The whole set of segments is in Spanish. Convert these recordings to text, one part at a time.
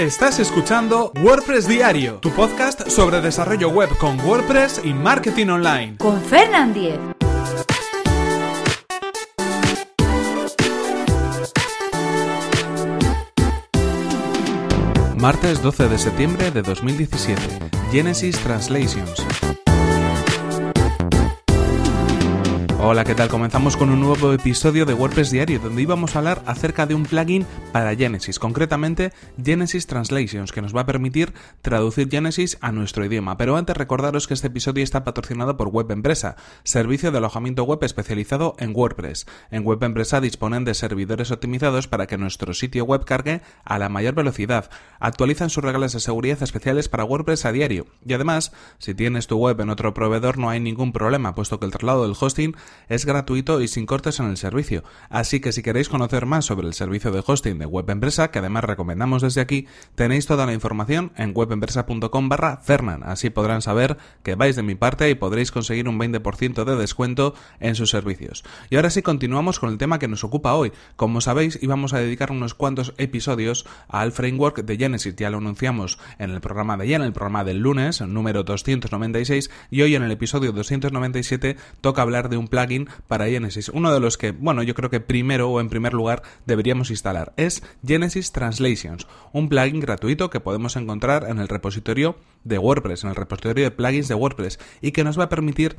Estás escuchando WordPress Diario, tu podcast sobre desarrollo web con WordPress y marketing online. Con Fernand Diez. Martes 12 de septiembre de 2017. Genesis Translations. Hola, ¿qué tal? Comenzamos con un nuevo episodio de WordPress Diario donde íbamos a hablar acerca de un plugin para Genesis, concretamente Genesis Translations, que nos va a permitir traducir Genesis a nuestro idioma. Pero antes recordaros que este episodio está patrocinado por Web Empresa, servicio de alojamiento web especializado en WordPress. En Web Empresa disponen de servidores optimizados para que nuestro sitio web cargue a la mayor velocidad. Actualizan sus reglas de seguridad especiales para WordPress a diario. Y además, si tienes tu web en otro proveedor no hay ningún problema, puesto que el traslado del hosting es gratuito y sin cortes en el servicio. Así que si queréis conocer más sobre el servicio de hosting de Web Empresa, que además recomendamos desde aquí, tenéis toda la información en webempresa.com barra Fernan. Así podrán saber que vais de mi parte y podréis conseguir un 20% de descuento en sus servicios. Y ahora sí continuamos con el tema que nos ocupa hoy. Como sabéis, íbamos a dedicar unos cuantos episodios al framework de Genesis. Ya lo anunciamos en el programa de ayer, en el programa del lunes, número 296, y hoy en el episodio 297 toca hablar de un plan plugin para Genesis. Uno de los que, bueno, yo creo que primero o en primer lugar deberíamos instalar es Genesis Translations, un plugin gratuito que podemos encontrar en el repositorio de WordPress, en el repositorio de plugins de WordPress y que nos va a permitir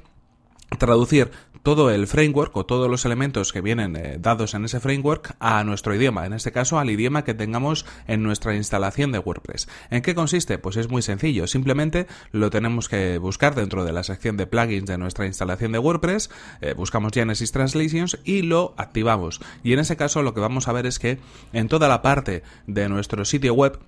traducir todo el framework o todos los elementos que vienen eh, dados en ese framework a nuestro idioma, en este caso al idioma que tengamos en nuestra instalación de WordPress. ¿En qué consiste? Pues es muy sencillo, simplemente lo tenemos que buscar dentro de la sección de plugins de nuestra instalación de WordPress, eh, buscamos Genesis Translations y lo activamos. Y en ese caso lo que vamos a ver es que en toda la parte de nuestro sitio web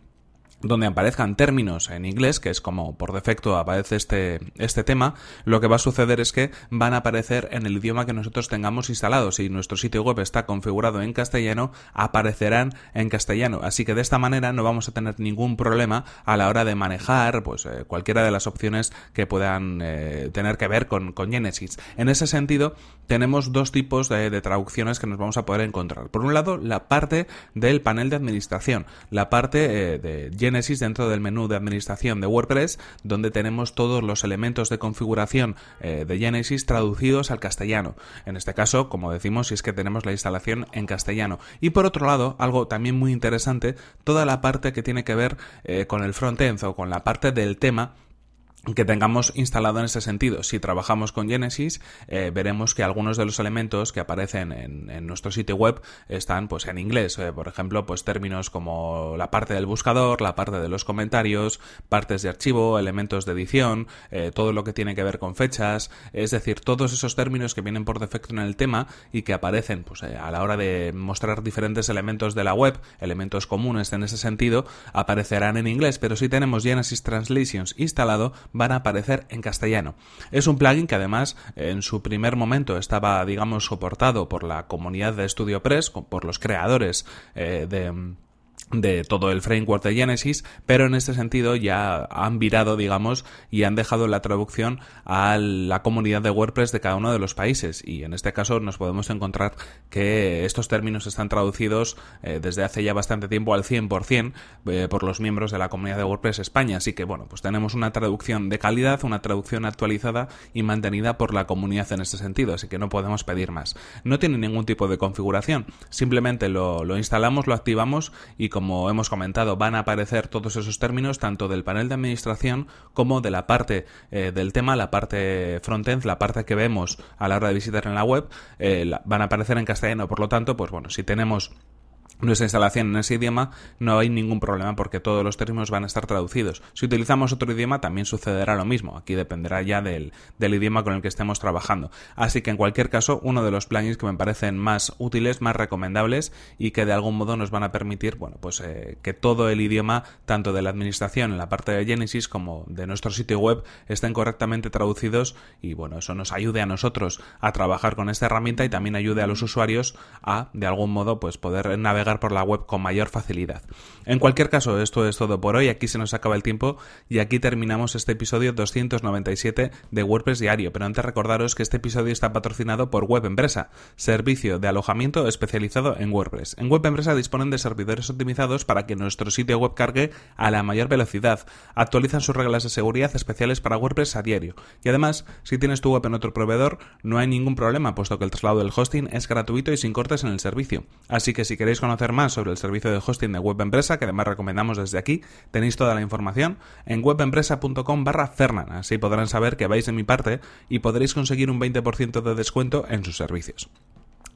donde aparezcan términos en inglés, que es como por defecto aparece este, este tema, lo que va a suceder es que van a aparecer en el idioma que nosotros tengamos instalado. Si nuestro sitio web está configurado en castellano, aparecerán en castellano. Así que de esta manera no vamos a tener ningún problema a la hora de manejar pues, eh, cualquiera de las opciones que puedan eh, tener que ver con, con, Genesis. En ese sentido, tenemos dos tipos de, traducciones que nos vamos a poder encontrar. Por un lado, la parte del panel de administración, la parte eh, de Genesis dentro del menú de administración de WordPress, donde tenemos todos los elementos de configuración eh, de Genesis traducidos al castellano. En este caso, como decimos, si es que tenemos la instalación en castellano. Y por otro lado, algo también muy interesante, toda la parte que tiene que ver eh, con el frontend o con la parte del tema que tengamos instalado en ese sentido. Si trabajamos con Genesis, eh, veremos que algunos de los elementos que aparecen en, nuestro sitio web están pues en inglés. Eh, por ejemplo, pues términos como la parte del buscador, la parte de los comentarios, partes de archivo, elementos de edición, eh, todo lo que tiene que ver con fechas, es decir, todos esos términos que vienen por defecto en el tema y que aparecen pues a la hora de mostrar diferentes elementos de la web, elementos comunes en ese sentido, aparecerán en inglés, pero si tenemos Genesis Translations instalado, van a aparecer en castellano. Es un plugin que además en su primer momento estaba, digamos, soportado por la comunidad de StudioPress, por los creadores eh, de de todo el framework de Genesis, pero en este sentido ya han virado, digamos, y han dejado la traducción a la comunidad de WordPress de cada uno de los países. Y en este caso nos podemos encontrar que estos términos están traducidos eh, desde hace ya bastante tiempo al 100% eh, por los miembros de la comunidad de WordPress España. Así que, bueno, pues tenemos una traducción de calidad, una traducción actualizada y mantenida por la comunidad en este sentido. Así que no podemos pedir más. No tiene ningún tipo de configuración. Simplemente lo, lo instalamos, lo activamos y como hemos comentado, van a aparecer todos esos términos tanto del panel de administración como de la parte eh, del tema, la parte frontend, la parte que vemos a la hora de visitar en la web, eh, van a aparecer en castellano. Por lo tanto, pues bueno, si tenemos nuestra instalación en ese idioma, no hay ningún problema porque todos los términos van a estar traducidos. Si utilizamos otro idioma, también sucederá lo mismo. Aquí dependerá ya del, idioma con el que estemos trabajando. Así que en cualquier caso, uno de los plugins que me parecen más útiles, más recomendables y que de algún modo nos van a permitir, bueno, pues eh, que todo el idioma, tanto de la administración en la parte de Genesis como de nuestro sitio web, estén correctamente traducidos y bueno, eso nos ayude a nosotros a trabajar con esta herramienta y también ayude a los usuarios a, de algún modo, pues poder navegar por la web con mayor facilidad. En cualquier caso, esto es todo por hoy, aquí se nos acaba el tiempo y aquí terminamos este episodio 297 de WordPress Diario, pero antes recordaros que este episodio está patrocinado por Web Empresa, servicio de alojamiento especializado en WordPress. En Web Empresa disponen de servidores optimizados para que nuestro sitio web cargue a la mayor velocidad, actualizan sus reglas de seguridad especiales para WordPress a diario y además, si tienes tu web en otro proveedor, no hay ningún problema, puesto que el traslado del hosting es gratuito y sin cortes en el servicio. Así que si queréis conocer más sobre el servicio de hosting de Web Empresa, que además recomendamos desde aquí, tenéis toda la información en webempresa.com barra Fernan. Así podrán saber que vais de mi parte y podréis conseguir un 20% de descuento en sus servicios.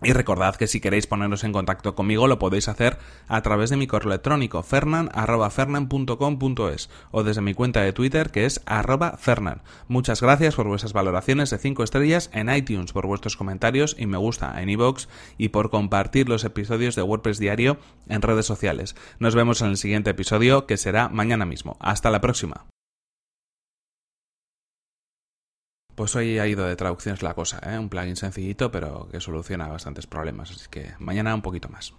Y recordad que si queréis poneros en contacto conmigo lo podéis hacer a través de mi correo electrónico fernan.fernan.com.es o desde mi cuenta de Twitter que es arroba fernan. Muchas gracias por vuestras valoraciones de 5 estrellas en iTunes, por vuestros comentarios y me gusta en iVoox y por compartir los episodios de WordPress Diario en redes sociales. Nos vemos en el siguiente episodio que será mañana mismo. Hasta la próxima. Pues hoy ha ido de traducciones la cosa, ¿eh? un plugin sencillito pero que soluciona bastantes problemas, así que mañana un poquito más.